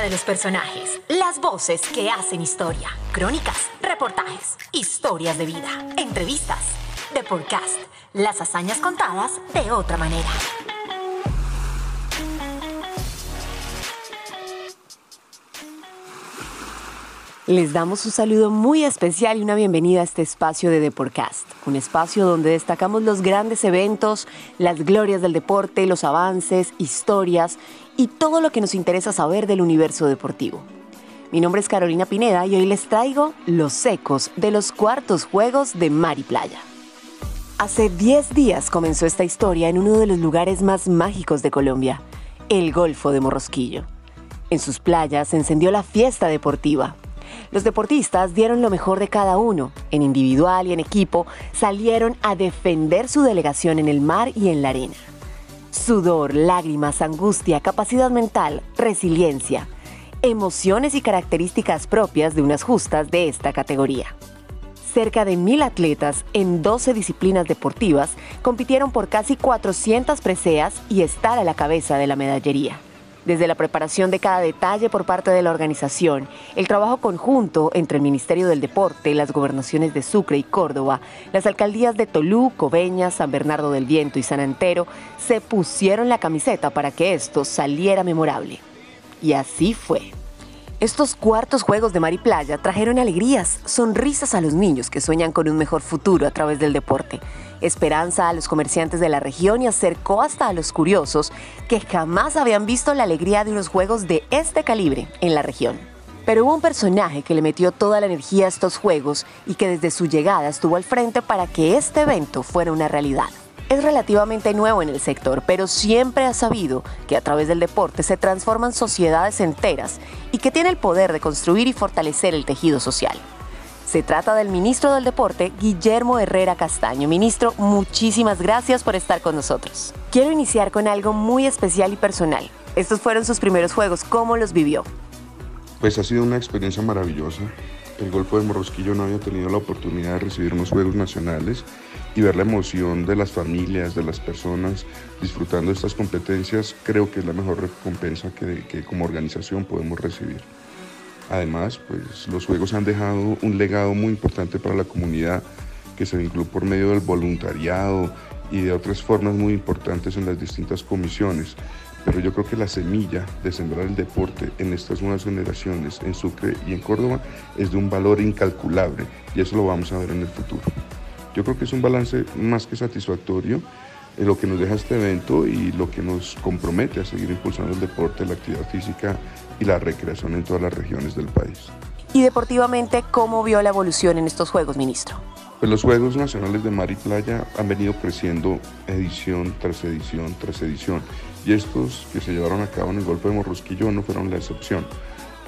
De los personajes, las voces que hacen historia, crónicas, reportajes, historias de vida, entrevistas, de podcast, las hazañas contadas de otra manera. Les damos un saludo muy especial y una bienvenida a este espacio de Deporcast, un espacio donde destacamos los grandes eventos, las glorias del deporte, los avances, historias y todo lo que nos interesa saber del universo deportivo. Mi nombre es Carolina Pineda y hoy les traigo los ecos de los cuartos juegos de Mar y Playa. Hace 10 días comenzó esta historia en uno de los lugares más mágicos de Colombia, el Golfo de Morrosquillo. En sus playas se encendió la fiesta deportiva, los deportistas dieron lo mejor de cada uno, en individual y en equipo, salieron a defender su delegación en el mar y en la arena. Sudor, lágrimas, angustia, capacidad mental, resiliencia, emociones y características propias de unas justas de esta categoría. Cerca de mil atletas en 12 disciplinas deportivas compitieron por casi 400 preseas y estar a la cabeza de la medallería desde la preparación de cada detalle por parte de la organización, el trabajo conjunto entre el Ministerio del Deporte, las gobernaciones de Sucre y Córdoba, las alcaldías de Tolú, Coveñas, San Bernardo del Viento y San Antero, se pusieron la camiseta para que esto saliera memorable. Y así fue. Estos cuartos juegos de mar y playa trajeron alegrías, sonrisas a los niños que sueñan con un mejor futuro a través del deporte, esperanza a los comerciantes de la región y acercó hasta a los curiosos que jamás habían visto la alegría de unos juegos de este calibre en la región. Pero hubo un personaje que le metió toda la energía a estos juegos y que desde su llegada estuvo al frente para que este evento fuera una realidad es relativamente nuevo en el sector, pero siempre ha sabido que a través del deporte se transforman sociedades enteras y que tiene el poder de construir y fortalecer el tejido social. Se trata del ministro del Deporte, Guillermo Herrera Castaño. Ministro, muchísimas gracias por estar con nosotros. Quiero iniciar con algo muy especial y personal. Estos fueron sus primeros juegos. ¿Cómo los vivió? Pues ha sido una experiencia maravillosa. El Golfo de Morrosquillo no había tenido la oportunidad de recibir unos juegos nacionales y ver la emoción de las familias, de las personas disfrutando de estas competencias, creo que es la mejor recompensa que, como organización podemos recibir. Además, pues los Juegos han dejado un legado muy importante para la comunidad que se vinculó por medio del voluntariado y de otras formas muy importantes en las distintas comisiones. Pero yo creo que la semilla de sembrar el deporte en estas nuevas generaciones, en Sucre y en Córdoba, es de un valor incalculable y eso lo vamos a ver en el futuro. Yo creo que es un balance más que satisfactorio en lo que nos deja este evento y lo que nos compromete a seguir impulsando el deporte, la actividad física y la recreación en todas las regiones del país. Y deportivamente, ¿cómo vio la evolución en estos Juegos, ministro? Pues los Juegos Nacionales de Mar y Playa han venido creciendo edición tras edición tras edición y estos que se llevaron a cabo en el Golfo de Morrosquillo no fueron la excepción.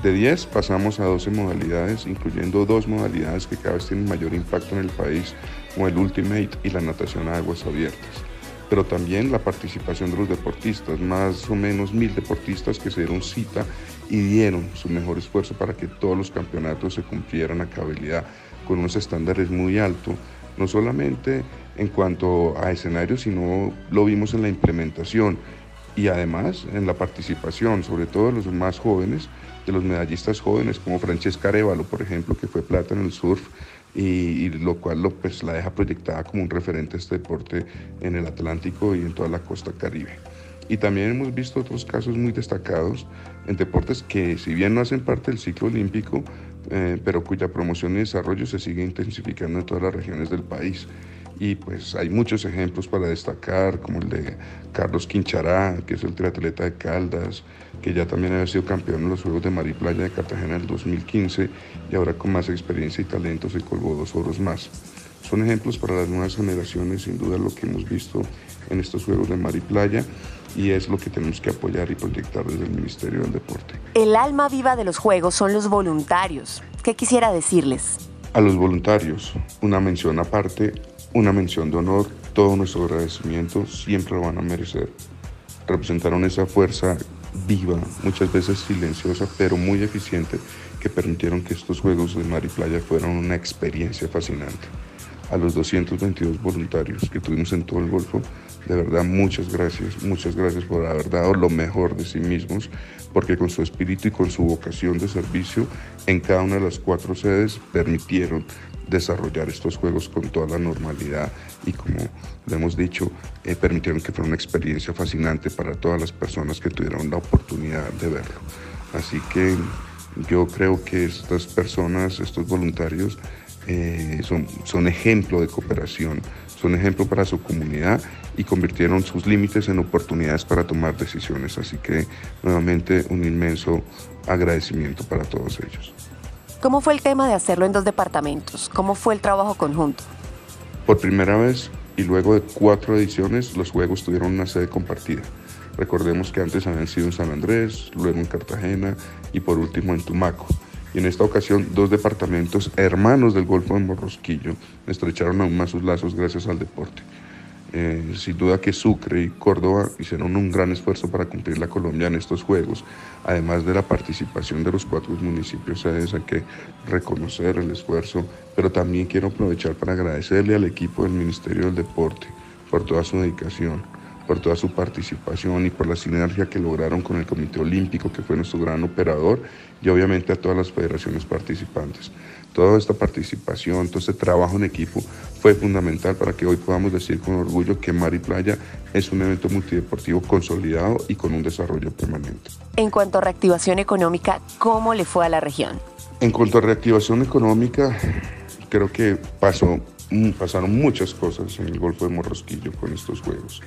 De 10 pasamos a 12 modalidades, incluyendo dos modalidades que cada vez tienen mayor impacto en el país, como el Ultimate y la natación a aguas abiertas. Pero también la participación de los deportistas, más o menos mil deportistas que se dieron cita y dieron su mejor esfuerzo para que todos los campeonatos se cumplieran a cabalidad con unos estándares muy altos, no solamente en cuanto a escenarios, sino lo vimos en la implementación y además en la participación, sobre todo de los más jóvenes, de los medallistas jóvenes como Francesca Arevalo, por ejemplo, que fue plata en el surf y, lo cual lo, pues, la deja proyectada como un referente a este deporte en el Atlántico y en toda la costa caribe. Y también hemos visto otros casos muy destacados en deportes que si bien no hacen parte del ciclo olímpico, eh, pero cuya promoción y desarrollo se sigue intensificando en todas las regiones del país y pues hay muchos ejemplos para destacar, como el de Carlos Quinchará, que es el triatleta de Caldas, que ya también había sido campeón en los Juegos de Mar y Playa de Cartagena en el 2015 y ahora con más experiencia y talento se colgó dos oros más. Son ejemplos para las nuevas generaciones, sin duda lo que hemos visto en estos Juegos de Mar y Playa y es lo que tenemos que apoyar y proyectar desde el Ministerio del Deporte. El alma viva de los Juegos son los voluntarios. ¿Qué quisiera decirles? A los voluntarios, una mención aparte una mención de honor, todo nuestro agradecimiento, siempre lo van a merecer. Representaron esa fuerza viva, muchas veces silenciosa, pero muy eficiente, que permitieron que estos Juegos de Mar y Playa fueran una experiencia fascinante. a los 222 voluntarios que tuvimos en todo el Golfo. De verdad, muchas gracias, muchas gracias por haber dado lo mejor de sí mismos, porque con su espíritu y con su vocación de servicio en cada una de las cuatro sedes permitieron desarrollar estos juegos con toda la normalidad y como le hemos dicho, eh, permitieron que fuera una experiencia fascinante para todas las personas que tuvieron la oportunidad de verlo. Así que yo creo que estas personas, estos voluntarios, eh, son, son ejemplo de cooperación, son ejemplo para su comunidad y convirtieron sus límites en oportunidades para tomar decisiones. Así que nuevamente un inmenso agradecimiento para todos ellos. ¿Cómo fue el tema de hacerlo en dos departamentos? ¿Cómo fue el trabajo conjunto? Por primera vez y luego de cuatro ediciones, los juegos tuvieron una sede compartida. Recordemos que antes habían sido en San Andrés, luego en Cartagena y por último en Tumaco. Y en esta ocasión, dos departamentos hermanos del Golfo de Morrosquillo estrecharon aún más sus lazos gracias al deporte. Eh, sin duda que Sucre y Córdoba hicieron un gran esfuerzo para cumplir la Colombia en estos Juegos. Además de la participación de los cuatro municipios sedes, hay que reconocer el esfuerzo, pero también quiero aprovechar para agradecerle al equipo del Ministerio del Deporte por toda su dedicación por toda su participación y por la sinergia que lograron con el Comité Olímpico, que fue nuestro gran operador, y obviamente a todas las federaciones participantes. Toda esta participación, todo este trabajo en equipo fue fundamental para que hoy podamos decir con orgullo que Mar y Playa es un evento multideportivo consolidado y con un desarrollo permanente. En cuanto a reactivación económica, ¿cómo le fue a la región? En cuanto a reactivación económica, creo que pasó, pasaron muchas cosas en el Golfo de Morrosquillo con estos Juegos.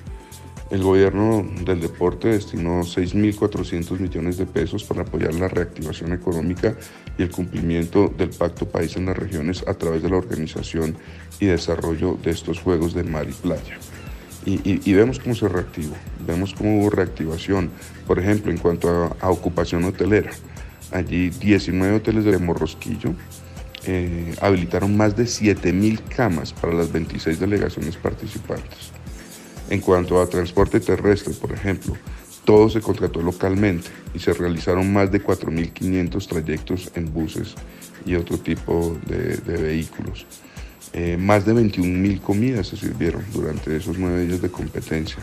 El gobierno del deporte destinó 6.400 millones de pesos para apoyar la reactivación económica y el cumplimiento del Pacto País en las regiones a través de la organización y desarrollo de estos Juegos de Mar y Playa. Y, vemos cómo se reactivó, vemos cómo hubo reactivación, por ejemplo, en cuanto a, ocupación hotelera. Allí 19 hoteles de Morrosquillo eh, habilitaron más de 7.000 camas para las 26 delegaciones participantes. En cuanto a transporte terrestre, por ejemplo, todo se contrató localmente y se realizaron más de 4.500 trayectos en buses y otro tipo de, vehículos. Eh, más de 21.000 comidas se sirvieron durante esos nueve días de competencia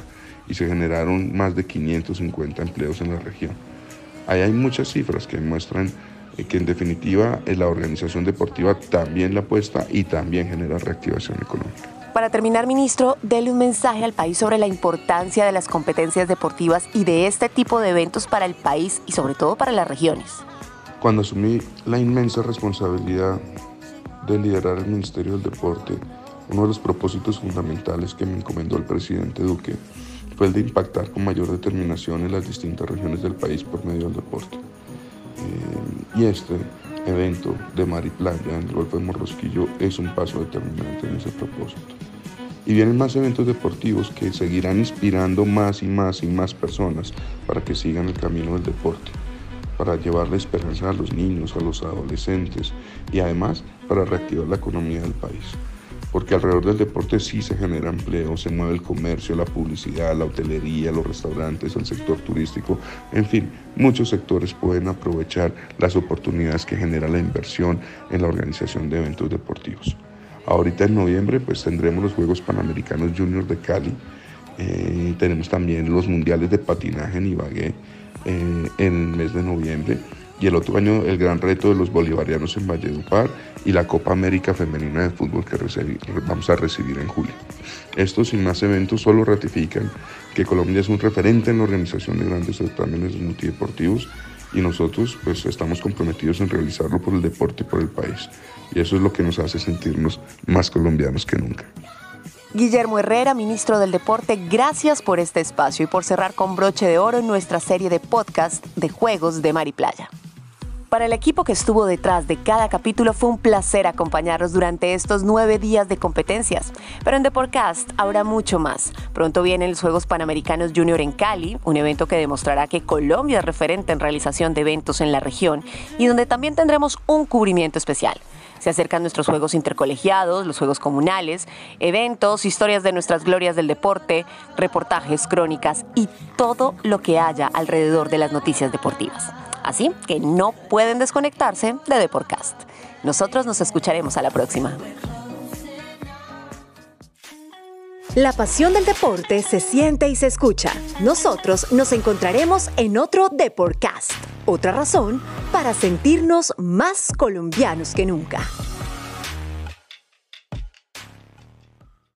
y se generaron más de 550 empleos en la región. Ahí hay muchas cifras que muestran eh, que en definitiva eh, la organización deportiva también la apuesta y también genera reactivación económica. Para terminar, ministro, déle un mensaje al país sobre la importancia de las competencias deportivas y de este tipo de eventos para el país y sobre todo para las regiones. Cuando asumí la inmensa responsabilidad de liderar el Ministerio del Deporte, uno de los propósitos fundamentales que me encomendó el presidente Duque fue el de impactar con mayor determinación en las distintas regiones del país por medio del deporte. Eh, y este evento de mar y playa en el Golfo de Morrosquillo es un paso determinante en ese propósito. Y vienen más eventos deportivos que seguirán inspirando más y más y más personas para que sigan el camino del deporte, para llevarle esperanza a los niños, a los adolescentes y además para reactivar la economía del país porque alrededor del deporte sí se genera empleo, se mueve el comercio, la publicidad, la hotelería, los restaurantes, el sector turístico, en fin, muchos sectores pueden aprovechar las oportunidades que genera la inversión en la organización de eventos deportivos. Ahorita en noviembre pues tendremos los Juegos Panamericanos Junior de Cali, eh, tenemos también los Mundiales de Patinaje en Ibagué eh, en el mes de noviembre y el otro año el gran reto de los bolivarianos en Valledupar y la Copa América Femenina de Fútbol que vamos a recibir en julio. Estos y más eventos solo ratifican que Colombia es un referente en la organización de grandes certámenes multideportivos y nosotros pues estamos comprometidos en realizarlo por el deporte y por el país. Y eso es lo que nos hace sentirnos más colombianos que nunca. Guillermo Herrera, ministro del Deporte, gracias por este espacio y por cerrar con broche de oro en nuestra serie de podcast de Juegos de Mar Playa. Para el equipo que estuvo detrás de cada capítulo fue un placer acompañarlos durante estos nueve días de competencias. Pero en The Podcast habrá mucho más. Pronto vienen los Juegos Panamericanos Junior en Cali, un evento que demostrará que Colombia es referente en realización de eventos en la región y donde también tendremos un cubrimiento especial. Se acercan nuestros juegos intercolegiados, los juegos comunales, eventos, historias de nuestras glorias del deporte, reportajes, crónicas y todo lo que haya alrededor de las noticias deportivas. Así que no pueden desconectarse de The Nosotros nos escucharemos a la próxima. La pasión del deporte se siente y se escucha. Nosotros nos encontraremos en otro Deportcast. Otra razón para sentirnos más colombianos que nunca.